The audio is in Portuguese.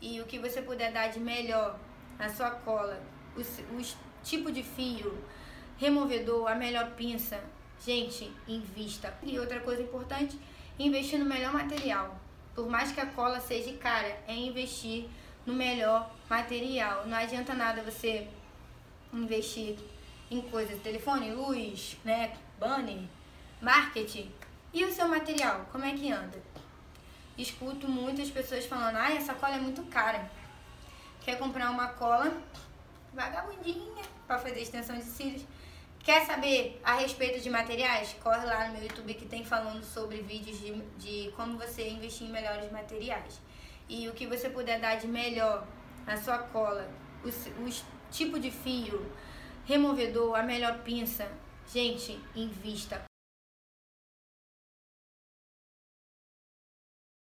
E o que você puder dar de melhor na sua cola, os, os tipo de fio, removedor, a melhor pinça, gente, invista. E outra coisa importante, investir no melhor material. Por mais que a cola seja cara, é investir no melhor material. Não adianta nada você investir em coisas, telefone, luz, né, banner, marketing. E o seu material, como é que anda? Escuto muitas pessoas falando, ai, essa cola é muito cara. Quer comprar uma cola vagabundinha para fazer extensão de cílios. Quer saber a respeito de materiais? Corre lá no meu YouTube que tem falando sobre vídeos de, de como você investir em melhores materiais. E o que você puder dar de melhor na sua cola, os, os tipo de fio, removedor, a melhor pinça, gente, invista.